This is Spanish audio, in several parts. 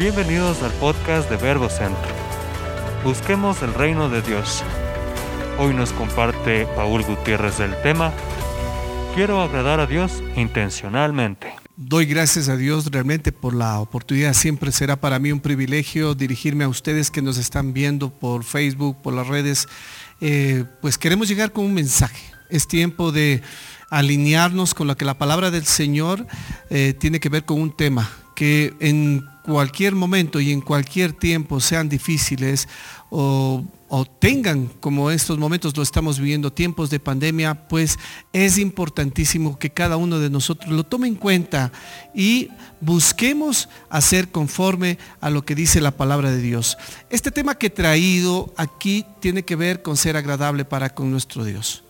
Bienvenidos al podcast de Verbo Centro. Busquemos el reino de Dios. Hoy nos comparte Paul Gutiérrez del tema Quiero agradar a Dios intencionalmente. Doy gracias a Dios realmente por la oportunidad. Siempre será para mí un privilegio dirigirme a ustedes que nos están viendo por Facebook, por las redes. Eh, pues queremos llegar con un mensaje. Es tiempo de alinearnos con lo que la palabra del Señor eh, tiene que ver con un tema que en cualquier momento y en cualquier tiempo sean difíciles o, tengan, como estos momentos lo estamos viviendo, tiempos de pandemia, pues es importantísimo que cada uno de nosotros lo tome en cuenta y busquemos hacer conforme a lo que dice la palabra de Dios. Este tema que he traído aquí tiene que ver con ser agradable para con nuestro Dios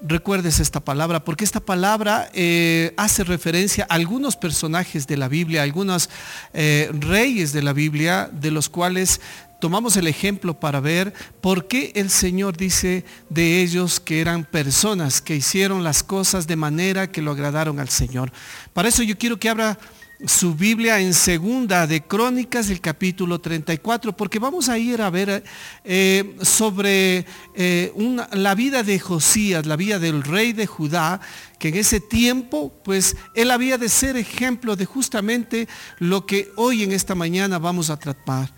recuerdes esta palabra, porque esta palabra eh, hace referencia a algunos personajes de la Biblia, algunos eh, reyes de la Biblia, de los cuales tomamos el ejemplo para ver por qué el Señor dice de ellos que eran personas que hicieron las cosas de manera que lo agradaron al Señor. Para eso yo quiero que abra su Biblia en segunda de Crónicas, el capítulo 34, porque vamos a ir a ver eh, sobre eh, la vida de Josías, la vida del rey de Judá, que en ese tiempo, pues él había de ser ejemplo de justamente lo que hoy en esta mañana vamos a tratar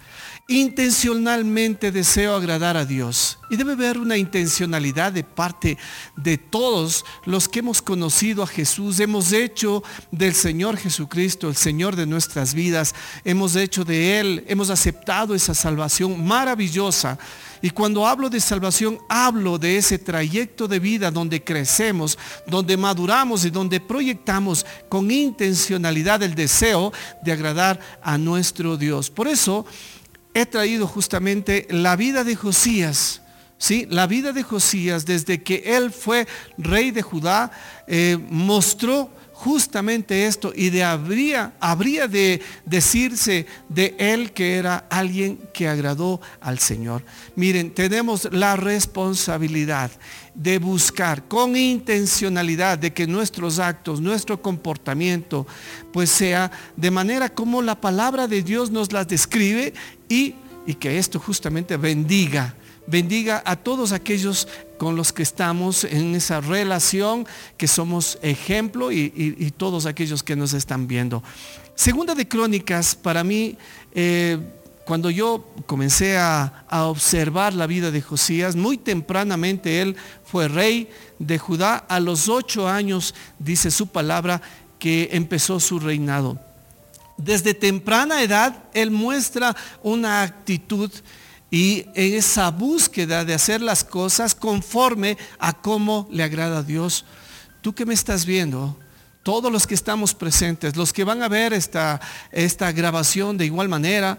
intencionalmente deseo agradar a Dios. Y debe haber una intencionalidad de parte de todos los que hemos conocido a Jesús. Hemos hecho del Señor Jesucristo el Señor de nuestras vidas. Hemos hecho de Él, hemos aceptado esa salvación maravillosa. Y cuando hablo de salvación, hablo de ese trayecto de vida donde crecemos, donde maduramos y donde proyectamos con intencionalidad el deseo de agradar a nuestro Dios. Por eso, he traído justamente la vida de Josías. ¿sí? La vida de Josías, desde que él fue rey de Judá, eh, mostró justamente esto y de habría, habría de decirse de él que era alguien que agradó al Señor. Miren, tenemos la responsabilidad de buscar con intencionalidad de que nuestros actos, nuestro comportamiento, pues sea de manera como la palabra de Dios nos las describe y, y que esto justamente bendiga bendiga a todos aquellos con los que estamos en esa relación, que somos ejemplo y, todos aquellos que nos están viendo. Segunda de Crónicas, para mí, eh, cuando yo comencé a, observar la vida de Josías, muy tempranamente él fue rey de Judá. A los ocho años, dice su palabra, que empezó su reinado. Desde temprana edad, él muestra una actitud y en esa búsqueda de hacer las cosas conforme a cómo le agrada a Dios. Tú que me estás viendo, todos los que estamos presentes, los que van a ver esta, esta grabación de igual manera,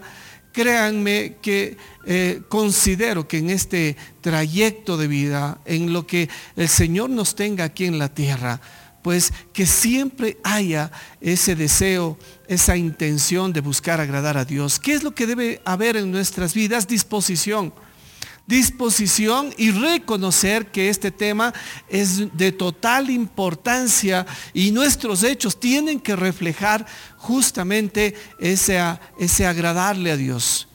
créanme que eh, considero que en este trayecto de vida, en lo que el Señor nos tenga aquí en la tierra, pues que siempre haya ese deseo, esa intención de buscar agradar a Dios. ¿Qué es lo que debe haber en nuestras vidas? Disposición. Disposición y reconocer que este tema es de total importancia y nuestros hechos tienen que reflejar justamente ese, ese agradarle a Dios.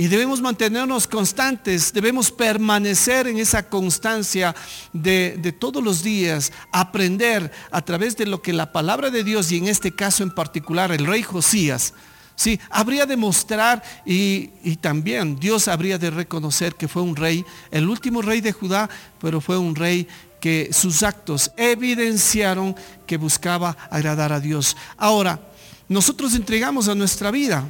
Y debemos mantenernos constantes, debemos permanecer en esa constancia de, todos los días, aprender a través de lo que la palabra de Dios y en este caso en particular el rey Josías, sí, habría de mostrar y, y también Dios habría de reconocer que fue un rey, el último rey de Judá, pero fue un rey que sus actos evidenciaron que buscaba agradar a Dios. Ahora, nosotros entregamos a nuestra vida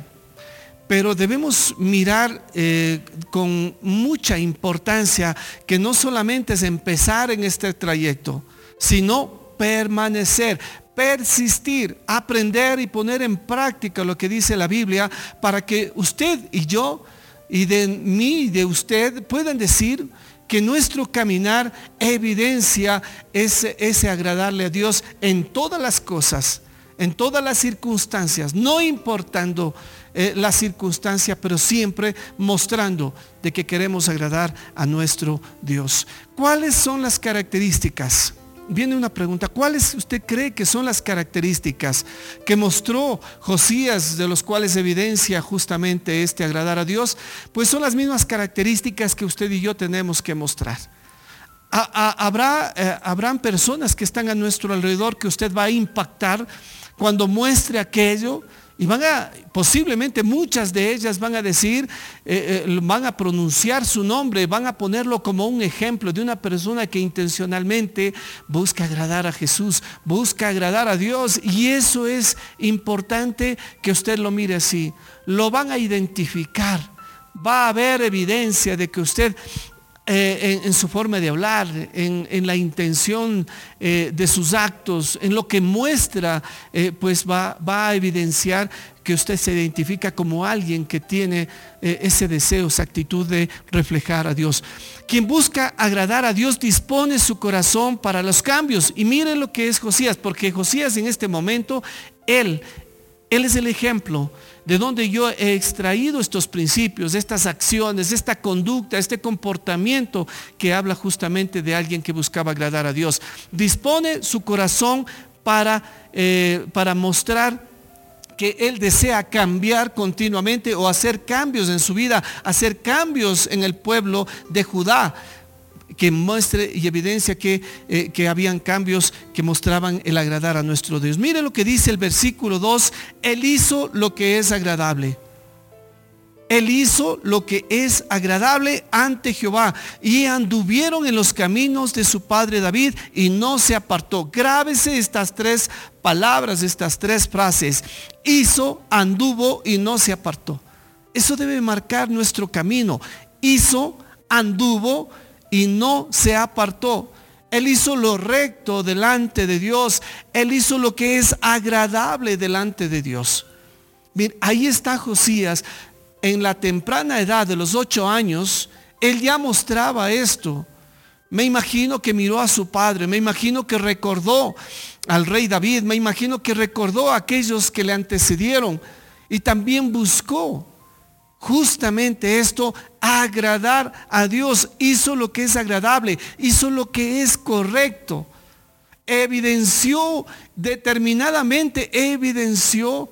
pero debemos mirar eh, con mucha importancia que no solamente es empezar en este trayecto, sino permanecer, persistir, aprender y poner en práctica lo que dice la Biblia para que usted y yo y de mí y de usted puedan decir que nuestro caminar evidencia ese, ese agradarle a Dios en todas las cosas, en todas las circunstancias, no importando eh, la circunstancia, pero siempre mostrando de que queremos agradar a nuestro Dios. ¿Cuáles son las características viene una pregunta. ¿Cuáles usted cree que son las características que mostró Josías de los cuales evidencia justamente este agradar a Dios? Pues son las mismas características que usted y yo tenemos que mostrar. habrá, eh, habrán personas que están a nuestro alrededor que usted va a impactar cuando muestre aquello y van a, posiblemente muchas de ellas van a decir, eh, eh, van a pronunciar su nombre, van a ponerlo como un ejemplo de una persona que intencionalmente busca agradar a Jesús, busca agradar a Dios. Y eso es importante que usted lo mire así. Lo van a identificar. Va a haber evidencia de que usted eh, en, su forma de hablar, en, la intención eh, de sus actos, en lo que muestra, eh, pues va, a evidenciar que usted se identifica como alguien que tiene ese deseo, esa actitud de reflejar a Dios. Quien busca agradar a Dios dispone su corazón para los cambios. Y mire lo que es Josías, porque Josías en este momento, él, él es el ejemplo de donde yo he extraído estos principios, estas acciones, esta conducta, este comportamiento que habla justamente de alguien que buscaba agradar a Dios. Dispone su corazón para, eh, para mostrar que él desea cambiar continuamente o hacer cambios en su vida, hacer cambios en el pueblo de Judá que muestre y evidencia que, eh, que habían cambios que mostraban el agradar a nuestro Dios. Mire lo que dice el versículo 2, Él hizo lo que es agradable. Él hizo lo que es agradable ante Jehová y anduvieron en los caminos de su padre David y no se apartó. Grábese estas tres palabras, estas tres frases. Hizo, anduvo y no se apartó. Eso debe marcar nuestro camino. Hizo, anduvo y no se apartó. Él hizo lo recto delante de Dios. Él hizo lo que es agradable delante de Dios. Bien, ahí está Josías. En la temprana edad de los ocho años, él ya mostraba esto. Me imagino que miró a su padre, me imagino que recordó al rey David, me imagino que recordó a aquellos que le antecedieron y también buscó justamente esto, agradar a Dios. Hizo lo que es agradable, hizo lo que es correcto. Evidenció determinadamente, evidenció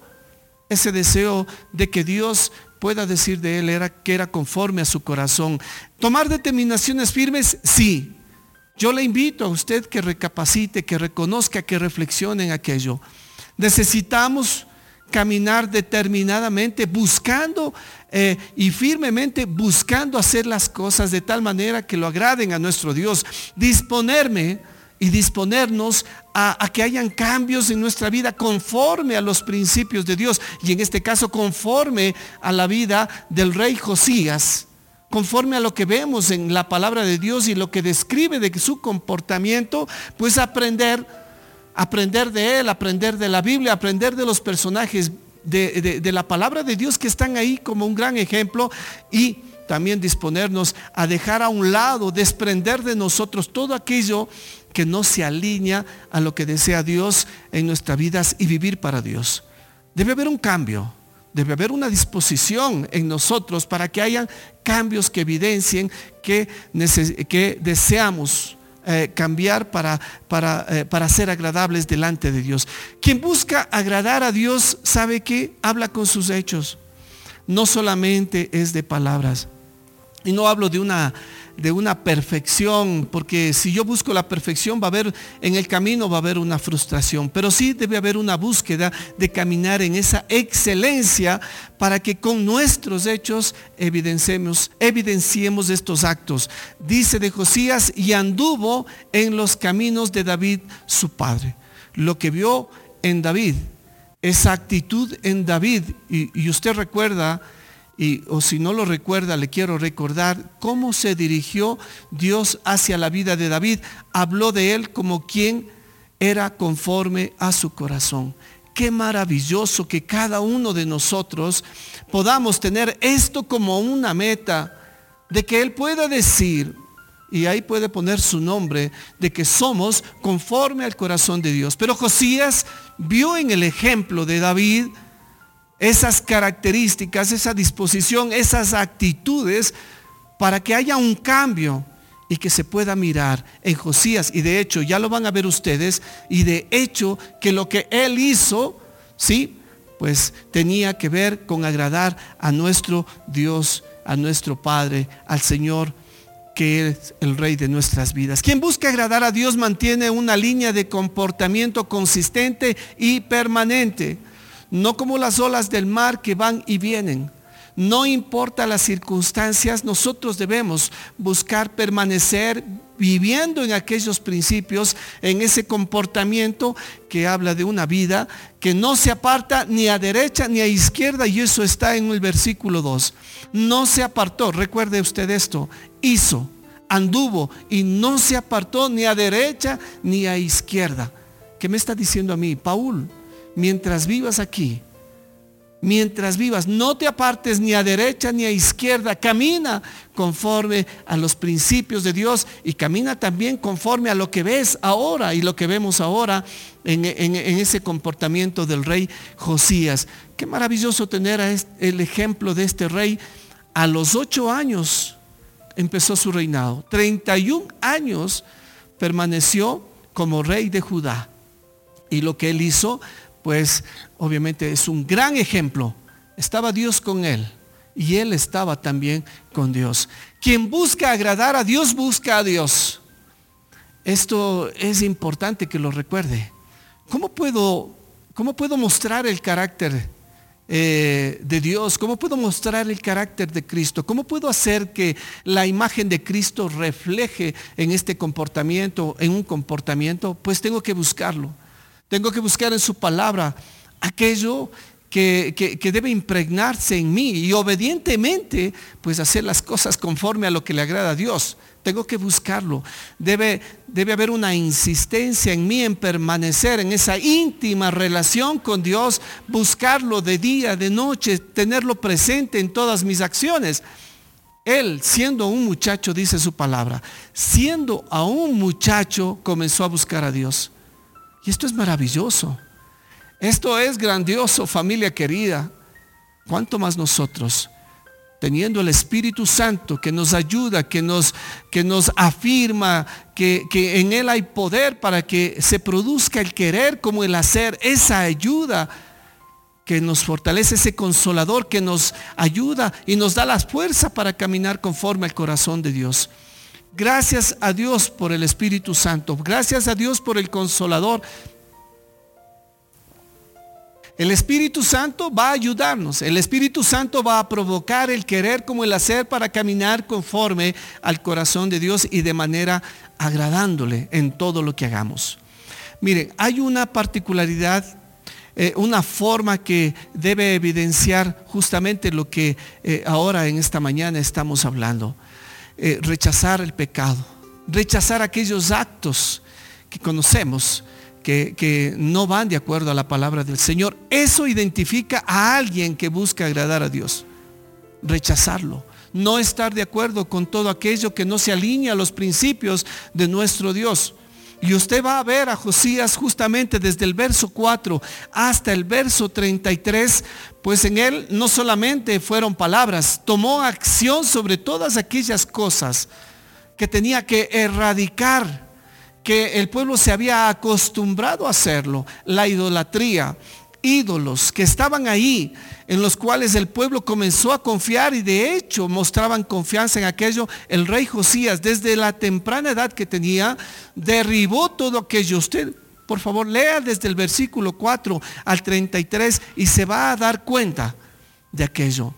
ese deseo de que Dios pueda decir de él era que era conforme a su corazón. Tomar determinaciones firmes, sí. Yo le invito a usted que recapacite, que reconozca, que reflexione en aquello. Necesitamos caminar determinadamente, buscando eh, y firmemente buscando hacer las cosas de tal manera que lo agraden a nuestro Dios. Disponerme y disponernos a, a, que hayan cambios en nuestra vida conforme a los principios de Dios y en este caso conforme a la vida del rey Josías, conforme a lo que vemos en la palabra de Dios y lo que describe de su comportamiento, pues aprender aprender de Él, aprender de la Biblia, aprender de los personajes de, la palabra de Dios que están ahí como un gran ejemplo y también disponernos a dejar a un lado, desprender de nosotros todo aquello que no se alinea a lo que desea Dios en nuestras vidas y vivir para Dios. Debe haber un cambio, debe haber una disposición en nosotros para que hayan cambios que evidencien que, que deseamos eh, cambiar para, para, eh, para ser agradables delante de Dios. Quien busca agradar a Dios sabe que habla con sus hechos. No solamente es de palabras. Y no hablo de una de una perfección, porque si yo busco la perfección va a haber, en el camino va a haber una frustración, pero sí debe haber una búsqueda de caminar en esa excelencia para que con nuestros hechos evidenciemos, evidenciemos estos actos. Dice de Josías, y anduvo en los caminos de David su padre. Lo que vio en David, esa actitud en David, y, y usted recuerda, y, o si no lo recuerda, le quiero recordar cómo se dirigió Dios hacia la vida de David. Habló de él como quien era conforme a su corazón. Qué maravilloso que cada uno de nosotros podamos tener esto como una meta, de que Él pueda decir, y ahí puede poner su nombre, de que somos conforme al corazón de Dios. Pero Josías vio en el ejemplo de David, esas características, esa disposición, esas actitudes para que haya un cambio y que se pueda mirar en Josías. Y de hecho, ya lo van a ver ustedes, y de hecho que lo que él hizo, ¿sí? Pues tenía que ver con agradar a nuestro Dios, a nuestro Padre, al Señor que es el rey de nuestras vidas. Quien busca agradar a Dios mantiene una línea de comportamiento consistente y permanente, no como las olas del mar que van y vienen. No importa las circunstancias, nosotros debemos buscar permanecer viviendo en aquellos principios, en ese comportamiento que habla de una vida que no se aparta ni a derecha ni a izquierda, y eso está en el versículo 2. No se apartó, recuerde usted esto, hizo, anduvo y no se apartó ni a derecha ni a izquierda. ¿Qué me está diciendo a mí? Paul, mientras vivas aquí, mientras vivas, no te apartes ni a derecha ni a izquierda, camina conforme a los principios de Dios y camina también conforme a lo que ves ahora y lo que vemos ahora en, ese comportamiento del rey Josías. Qué maravilloso tener el ejemplo de este rey a los ocho años empezó su reinado. 31 años permaneció como rey de Judá. Y lo que él hizo, pues obviamente es un gran ejemplo. Estaba Dios con él y él estaba también con Dios. Quien busca agradar a Dios, busca a Dios. Esto es importante que lo recuerde. ¿Cómo puedo, cómo puedo mostrar el carácter eh, de Dios? ¿Cómo puedo mostrar el carácter de Cristo? ¿Cómo puedo hacer que la imagen de Cristo refleje en este comportamiento, en un comportamiento? Pues tengo que buscarlo. Tengo que buscar en su palabra aquello que, que, debe impregnarse en mí y obedientemente pues hacer las cosas conforme a lo que le agrada a Dios. Tengo que buscarlo. Debe, debe haber una insistencia en mí en permanecer en esa íntima relación con Dios, buscarlo de día, de noche, tenerlo presente en todas mis acciones. Él, siendo un muchacho, dice su palabra, siendo aún muchacho, comenzó a buscar a Dios. Y esto es maravilloso. Esto es grandioso, familia querida. ¿Cuánto más nosotros? teniendo el Espíritu Santo que nos ayuda, que nos, que nos afirma, que, que, en Él hay poder para que se produzca el querer como el hacer, esa ayuda que nos fortalece, ese consolador que nos ayuda y nos da la fuerza para caminar conforme al corazón de Dios. Gracias a Dios por el Espíritu Santo, gracias a Dios por el consolador, el Espíritu Santo va a ayudarnos. El Espíritu Santo va a provocar el querer como el hacer para caminar conforme al corazón de Dios y de manera agradándole en todo lo que hagamos. Miren, hay una particularidad, eh, una forma que debe evidenciar justamente lo que eh, ahora en esta mañana estamos hablando. Eh, rechazar el pecado, rechazar aquellos actos que conocemos que, no van de acuerdo a la palabra del Señor. Eso identifica a alguien que busca agradar a Dios. Rechazarlo. No estar de acuerdo con todo aquello que no se alinea a los principios de nuestro Dios. Y usted va a ver a Josías justamente desde el verso 4 hasta el verso 33, pues en él no solamente fueron palabras, tomó acción sobre todas aquellas cosas que tenía que erradicar que el pueblo se había acostumbrado a hacerlo, la idolatría, ídolos que estaban ahí, en los cuales el pueblo comenzó a confiar y de hecho mostraban confianza en aquello. El rey Josías, desde la temprana edad que tenía, derribó todo aquello. Usted, por favor, lea desde el versículo 4 al 33 y se va a dar cuenta de aquello.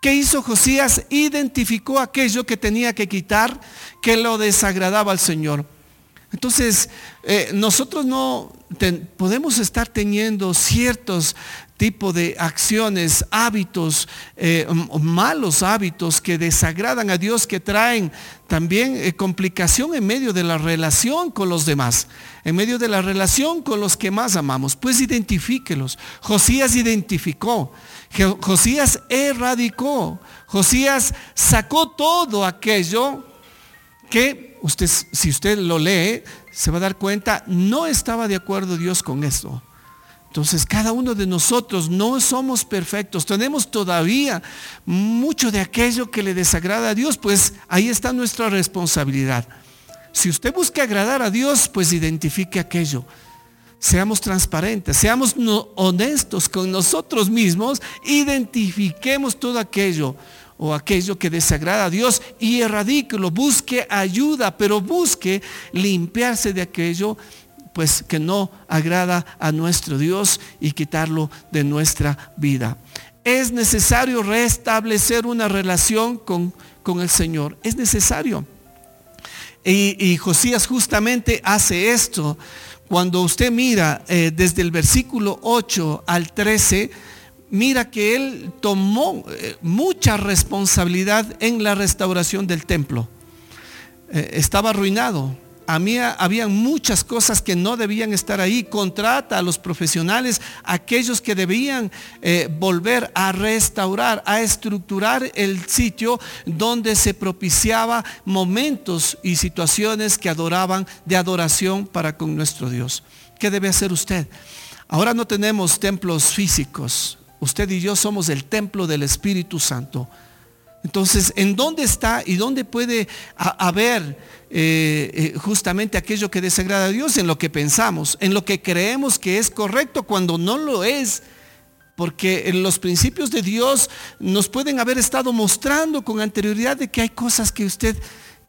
¿Qué hizo Josías? Identificó aquello que tenía que quitar, que lo desagradaba al Señor. Entonces, eh, nosotros no podemos estar teniendo ciertos tipos de acciones, hábitos, eh, malos hábitos que desagradan a Dios, que traen también eh, complicación en medio de la relación con los demás, en medio de la relación con los que más amamos. Pues identifíquelos. Josías identificó, Josías erradicó, Josías sacó todo aquello que usted, si usted lo lee, se va a dar cuenta, no estaba de acuerdo Dios con esto. Entonces cada uno de nosotros no somos perfectos, tenemos todavía mucho de aquello que le desagrada a Dios, pues ahí está nuestra responsabilidad. Si usted busca agradar a Dios, pues identifique aquello. Seamos transparentes, seamos honestos con nosotros mismos, identifiquemos todo aquello o aquello que desagrada a Dios y erradíquelo, busque ayuda, pero busque limpiarse de aquello pues que no agrada a nuestro Dios y quitarlo de nuestra vida. Es necesario restablecer una relación con, con el Señor. Es necesario. Y, Josías justamente hace esto. Cuando usted mira eh, desde el versículo 8 al 13, mira que él tomó eh, mucha responsabilidad en la restauración del templo. Eh, estaba arruinado, a mí habían muchas cosas que no debían estar ahí. Contrata a los profesionales, aquellos que debían eh, volver a restaurar, a estructurar el sitio donde se propiciaba momentos y situaciones que adoraban de adoración para con nuestro Dios. ¿Qué debe hacer usted? Ahora no tenemos templos físicos. Usted y yo somos el templo del Espíritu Santo. Entonces, ¿en dónde está y dónde puede haber eh, eh, justamente aquello que desagrada a Dios? En lo que pensamos, en lo que creemos que es correcto cuando no lo es. Porque en los principios de Dios nos pueden haber estado mostrando con anterioridad de que hay cosas que usted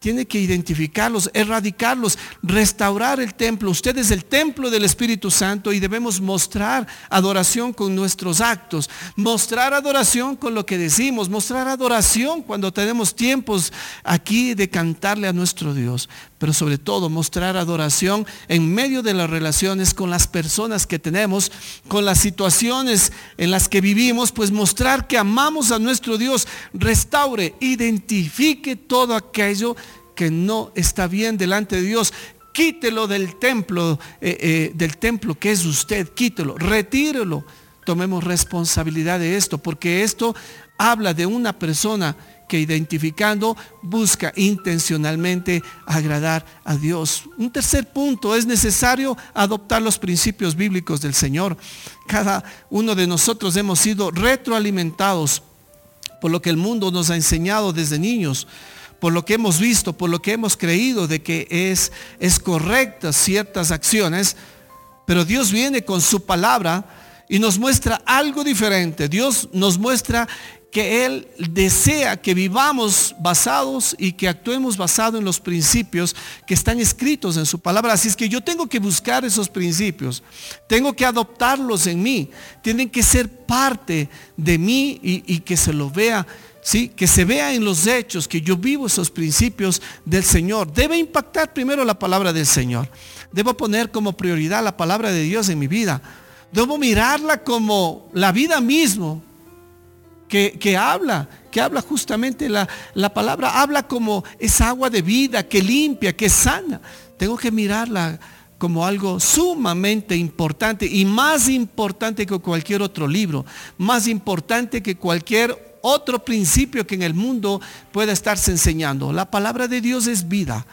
tiene que identificarlos, erradicarlos, restaurar el templo. Usted es el templo del Espíritu Santo y debemos mostrar adoración con nuestros actos, mostrar adoración con lo que decimos, mostrar adoración cuando tenemos tiempos aquí de cantarle a nuestro Dios, pero sobre todo mostrar adoración en medio de las relaciones con las personas que tenemos, con las situaciones en las que vivimos, pues mostrar que amamos a nuestro Dios, restaure, identifique todo aquello que no está bien delante de Dios. Quítelo del templo, eh, eh, del templo que es usted, quítelo, retírelo. Tomemos responsabilidad de esto, porque esto habla de una persona que identificando busca intencionalmente agradar a Dios. Un tercer punto, es necesario adoptar los principios bíblicos del Señor. Cada uno de nosotros hemos sido retroalimentados por lo que el mundo nos ha enseñado desde niños por lo que hemos visto, por lo que hemos creído de que es, es correctas ciertas acciones, pero Dios viene con su palabra y nos muestra algo diferente. Dios nos muestra que Él desea que vivamos basados y que actuemos basados en los principios que están escritos en su palabra. Así es que yo tengo que buscar esos principios, tengo que adoptarlos en mí, tienen que ser parte de mí y, y que se lo vea ¿sí? que se vea en los hechos que yo vivo esos principios del Señor. Debe impactar primero la palabra del Señor. Debo poner como prioridad la palabra de Dios en mi vida. Debo mirarla como la vida mismo que, habla, que habla justamente la, la palabra, habla como esa agua de vida que limpia, que sana. Tengo que mirarla como algo sumamente importante y más importante que cualquier otro libro, más importante que cualquier otro principio que en el mundo pueda estarse enseñando. La palabra de Dios es vida.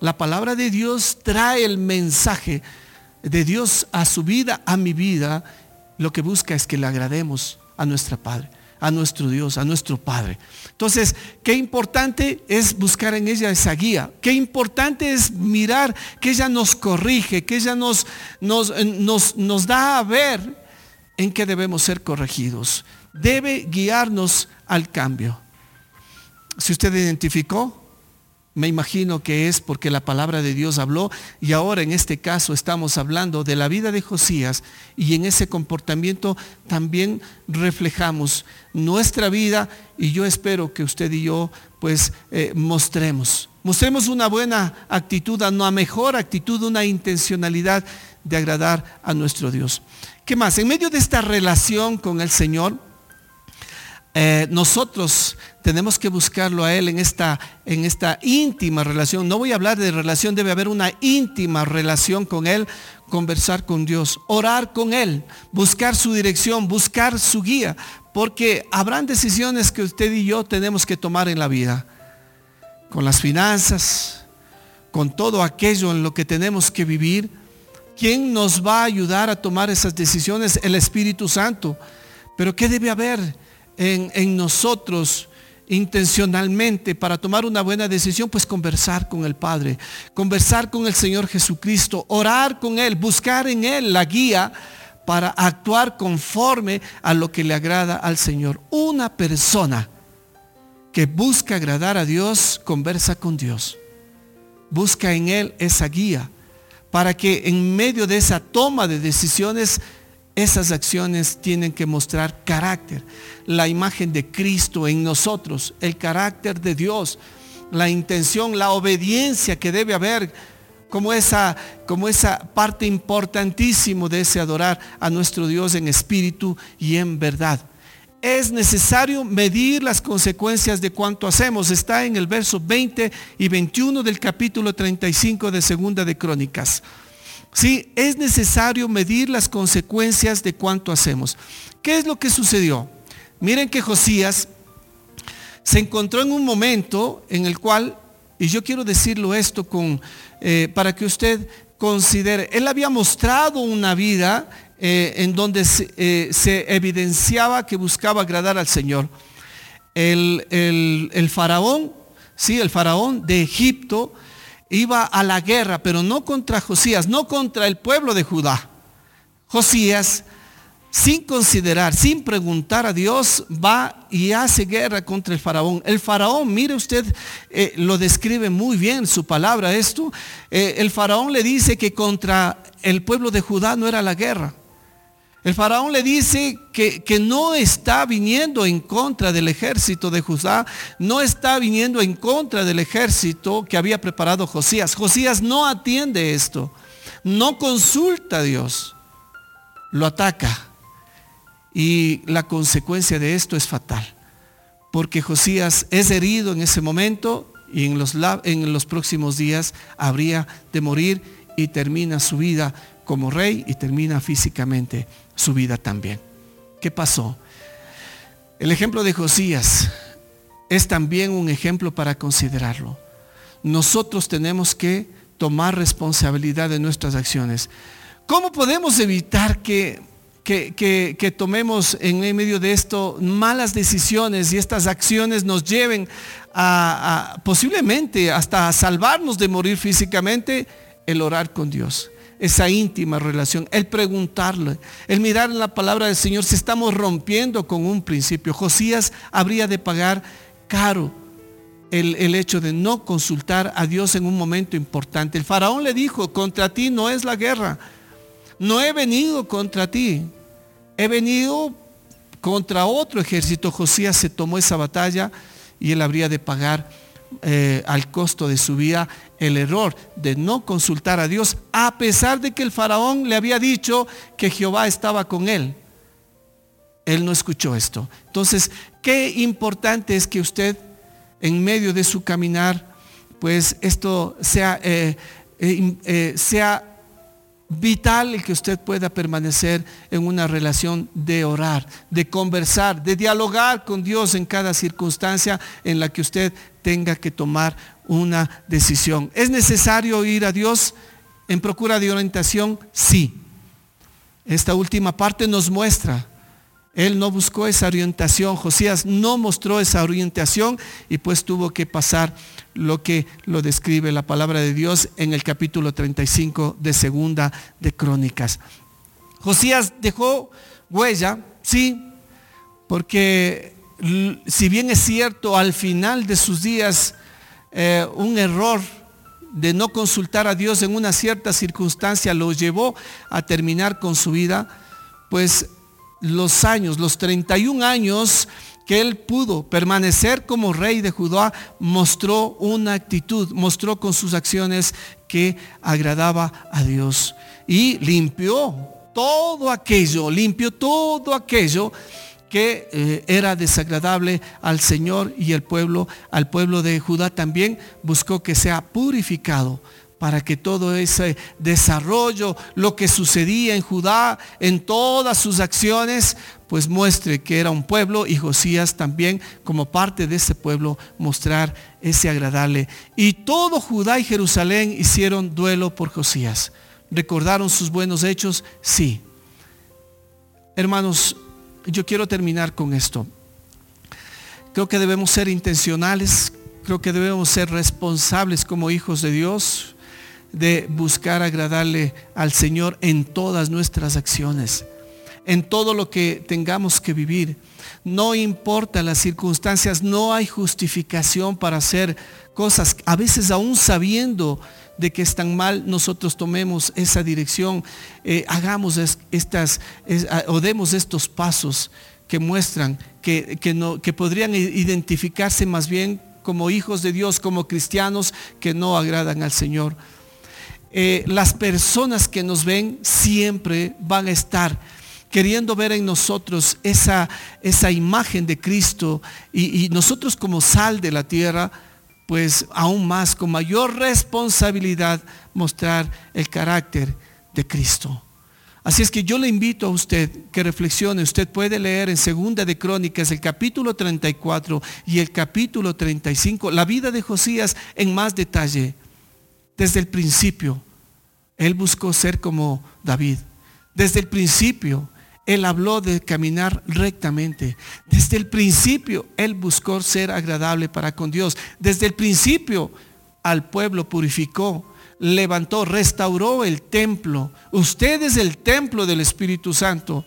La palabra de Dios trae el mensaje de Dios a su vida, a mi vida. Lo que busca es que le agrademos a nuestra Padre, a nuestro Dios, a nuestro Padre. Entonces, qué importante es buscar en ella esa guía. Qué importante es mirar que ella nos corrige, que ella nos, nos, nos, nos da a ver en qué debemos ser corregidos debe guiarnos al cambio. Si usted identificó, me imagino que es porque la palabra de Dios habló y ahora en este caso estamos hablando de la vida de Josías y en ese comportamiento también reflejamos nuestra vida y yo espero que usted y yo pues eh, mostremos, mostremos una buena actitud, una mejor actitud, una intencionalidad de agradar a nuestro Dios. ¿Qué más? En medio de esta relación con el Señor, eh, nosotros tenemos que buscarlo a Él en esta, en esta íntima relación. No voy a hablar de relación, debe haber una íntima relación con Él, conversar con Dios, orar con Él, buscar su dirección, buscar su guía, porque habrán decisiones que usted y yo tenemos que tomar en la vida, con las finanzas, con todo aquello en lo que tenemos que vivir ¿Quién nos va a ayudar a tomar esas decisiones? El Espíritu Santo. Pero ¿qué debe haber en, nosotros? intencionalmente para tomar una buena decisión, pues conversar con el Padre, conversar con el Señor Jesucristo, orar con Él, buscar en Él la guía para actuar conforme a lo que le agrada al Señor. Una persona que busca agradar a Dios, conversa con Dios. Busca en Él esa guía para que en medio de esa toma de decisiones esas acciones tienen que mostrar carácter, la imagen de Cristo en nosotros, el carácter de Dios, la intención, la obediencia que debe haber como esa, como esa parte importantísima de ese adorar a nuestro Dios en espíritu y en verdad. Es necesario medir las consecuencias de cuanto hacemos. Está en el verso 20 y 21 del capítulo 35 de Segunda de Crónicas. Sí, es necesario medir las consecuencias de cuánto hacemos. ¿Qué es lo que sucedió? Miren que Josías se encontró en un momento en el cual, y yo quiero decirlo esto con, eh, para que usted considere, él había mostrado una vida eh, en donde eh, se, evidenciaba que buscaba agradar al Señor. El, el faraón, sí, el faraón de Egipto, iba a la guerra, pero no contra Josías, no contra el pueblo de Judá. Josías, sin considerar, sin preguntar a Dios, va y hace guerra contra el faraón. El faraón, mire usted, eh, lo describe muy bien su palabra esto. Eh, el faraón le dice que contra el pueblo de Judá no era la guerra. El faraón le dice que, que, no está viniendo en contra del ejército de Judá, no está viniendo en contra del ejército que había preparado Josías. Josías no atiende esto, no consulta a Dios, lo ataca. Y la consecuencia de esto es fatal, porque Josías es herido en ese momento y en los, en los próximos días habría de morir y termina su vida como rey y termina físicamente su vida también. ¿Qué pasó? El ejemplo de Josías es también un ejemplo para considerarlo. Nosotros tenemos que tomar responsabilidad de nuestras acciones. ¿Cómo podemos evitar que, que, tomemos en medio de esto malas decisiones y estas acciones nos lleven a, posiblemente hasta salvarnos de morir físicamente? El orar con Dios esa íntima relación, el preguntarle, el mirar en la palabra del Señor si estamos rompiendo con un principio. Josías habría de pagar caro el, el, hecho de no consultar a Dios en un momento importante. El faraón le dijo, contra ti no es la guerra, no he venido contra ti, he venido contra otro ejército. Josías se tomó esa batalla y él habría de pagar eh, al costo de su vida el error de no consultar a Dios, a pesar de que el faraón le había dicho que Jehová estaba con él. Él no escuchó esto. Entonces, qué importante es que usted, en medio de su caminar, pues esto sea, eh, eh, sea vital el que usted pueda permanecer en una relación de orar, de conversar, de dialogar con Dios en cada circunstancia en la que usted tenga que tomar una decisión. ¿Es necesario ir a Dios en procura de orientación? Sí. Esta última parte nos muestra él no buscó esa orientación, Josías no mostró esa orientación y pues tuvo que pasar lo que lo describe la palabra de Dios en el capítulo 35 de segunda de Crónicas. Josías dejó huella, sí, porque si bien es cierto al final de sus días eh, un error de no consultar a Dios en una cierta circunstancia lo llevó a terminar con su vida, pues los años, los 31 años que él pudo permanecer como rey de Judá, mostró una actitud, mostró con sus acciones que agradaba a Dios. Y limpió todo aquello, limpió todo aquello que eh, era desagradable al Señor y el pueblo, al pueblo de Judá también buscó que sea purificado para que todo ese desarrollo, lo que sucedía en Judá, en todas sus acciones, pues muestre que era un pueblo y Josías también como parte de ese pueblo mostrar ese agradable. Y todo Judá y Jerusalén hicieron duelo por Josías. ¿Recordaron sus buenos hechos? Sí. Hermanos, yo quiero terminar con esto. Creo que debemos ser intencionales, creo que debemos ser responsables como hijos de Dios de buscar agradarle al Señor en todas nuestras acciones, en todo lo que tengamos que vivir. No importa las circunstancias, no hay justificación para hacer cosas, a veces aún sabiendo de que están mal, nosotros tomemos esa dirección, eh, hagamos estas o demos estos pasos que muestran que, no, que podrían identificarse más bien como hijos de Dios, como cristianos que no agradan al Señor. Eh, las personas que nos ven siempre van a estar queriendo ver en nosotros esa, esa imagen de Cristo y nosotros como sal de la tierra pues aún más, con mayor responsabilidad, mostrar el carácter de Cristo. Así es que yo le invito a usted que reflexione. Usted puede leer en Segunda de Crónicas el capítulo 34 y el capítulo 35, la vida de Josías en más detalle. Desde el principio, él buscó ser como David. Desde el principio, él habló de caminar rectamente. Desde el principio, Él buscó ser agradable para con Dios. Desde el principio, al pueblo purificó, levantó, restauró el templo. Usted es el templo del Espíritu Santo.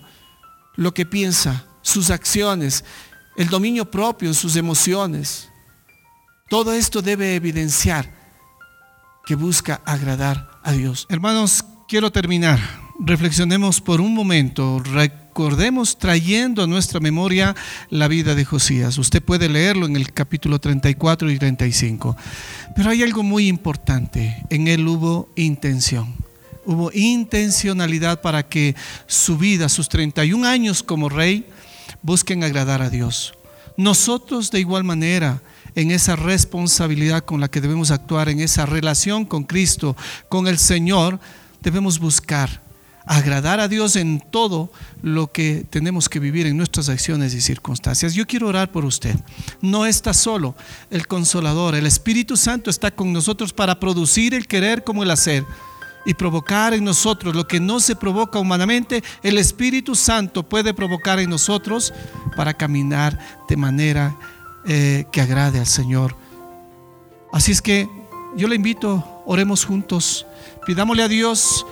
Lo que piensa, sus acciones, el dominio propio en sus emociones. Todo esto debe evidenciar que busca agradar a Dios. Hermanos, quiero terminar reflexionemos por un momento, recordemos trayendo a nuestra memoria la vida de Josías. Usted puede leerlo en el capítulo 34 y 35. Pero hay algo muy importante, en él hubo intención. Hubo intencionalidad para que su vida, sus 31 años como rey, busquen agradar a Dios. Nosotros de igual manera, en esa responsabilidad con la que debemos actuar, en esa relación con Cristo, con el Señor, debemos buscar agradar a Dios en todo lo que tenemos que vivir en nuestras acciones y circunstancias. Yo quiero orar por usted. No está solo el consolador, el Espíritu Santo está con nosotros para producir el querer como el hacer y provocar en nosotros lo que no se provoca humanamente, el Espíritu Santo puede provocar en nosotros para caminar de manera eh, que agrade al Señor. Así es que yo le invito, oremos juntos, pidámosle a Dios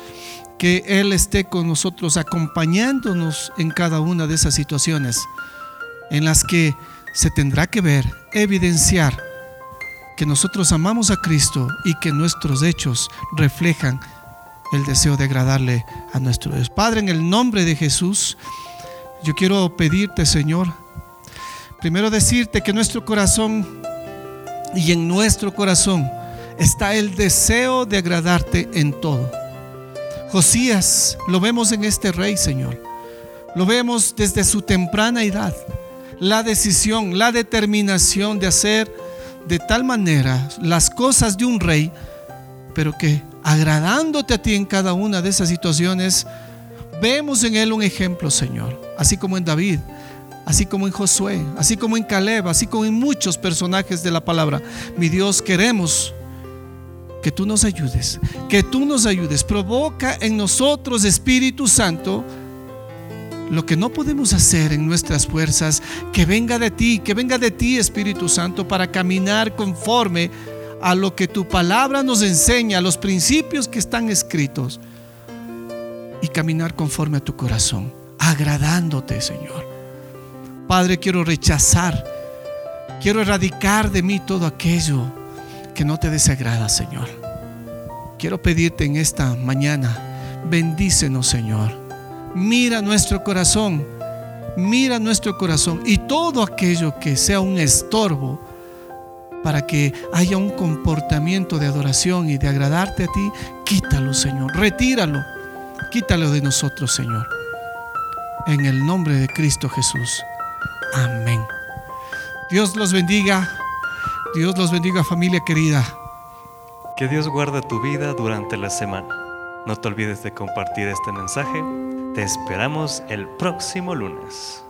que Él esté con nosotros acompañándonos en cada una de esas situaciones en las que se tendrá que ver, evidenciar que nosotros amamos a Cristo y que nuestros hechos reflejan el deseo de agradarle a nuestro Dios. Padre, en el nombre de Jesús, yo quiero pedirte, Señor, primero decirte que nuestro corazón y en nuestro corazón está el deseo de agradarte en todo. Josías, lo vemos en este rey, Señor. Lo vemos desde su temprana edad. La decisión, la determinación de hacer de tal manera las cosas de un rey, pero que agradándote a ti en cada una de esas situaciones, vemos en él un ejemplo, Señor. Así como en David, así como en Josué, así como en Caleb, así como en muchos personajes de la palabra. Mi Dios, queremos que tú nos ayudes, que tú nos ayudes. Provoca en nosotros, Espíritu Santo, lo que no podemos hacer en nuestras fuerzas, que venga de ti, que venga de ti, Espíritu Santo, para caminar conforme a lo que tu palabra nos enseña, a los principios que están escritos, y caminar conforme a tu corazón, agradándote, Señor. Padre, quiero rechazar, quiero erradicar de mí todo aquello que no te desagrada, Señor. Quiero pedirte en esta mañana, bendícenos, Señor. Mira nuestro corazón, mira nuestro corazón y todo aquello que sea un estorbo para que haya un comportamiento de adoración y de agradarte a ti, quítalo, Señor. Retíralo. Quítalo de nosotros, Señor. En el nombre de Cristo Jesús. Amén. Dios los bendiga. Dios los bendiga familia querida. Que Dios guarde tu vida durante la semana. No te olvides de compartir este mensaje. Te esperamos el próximo lunes.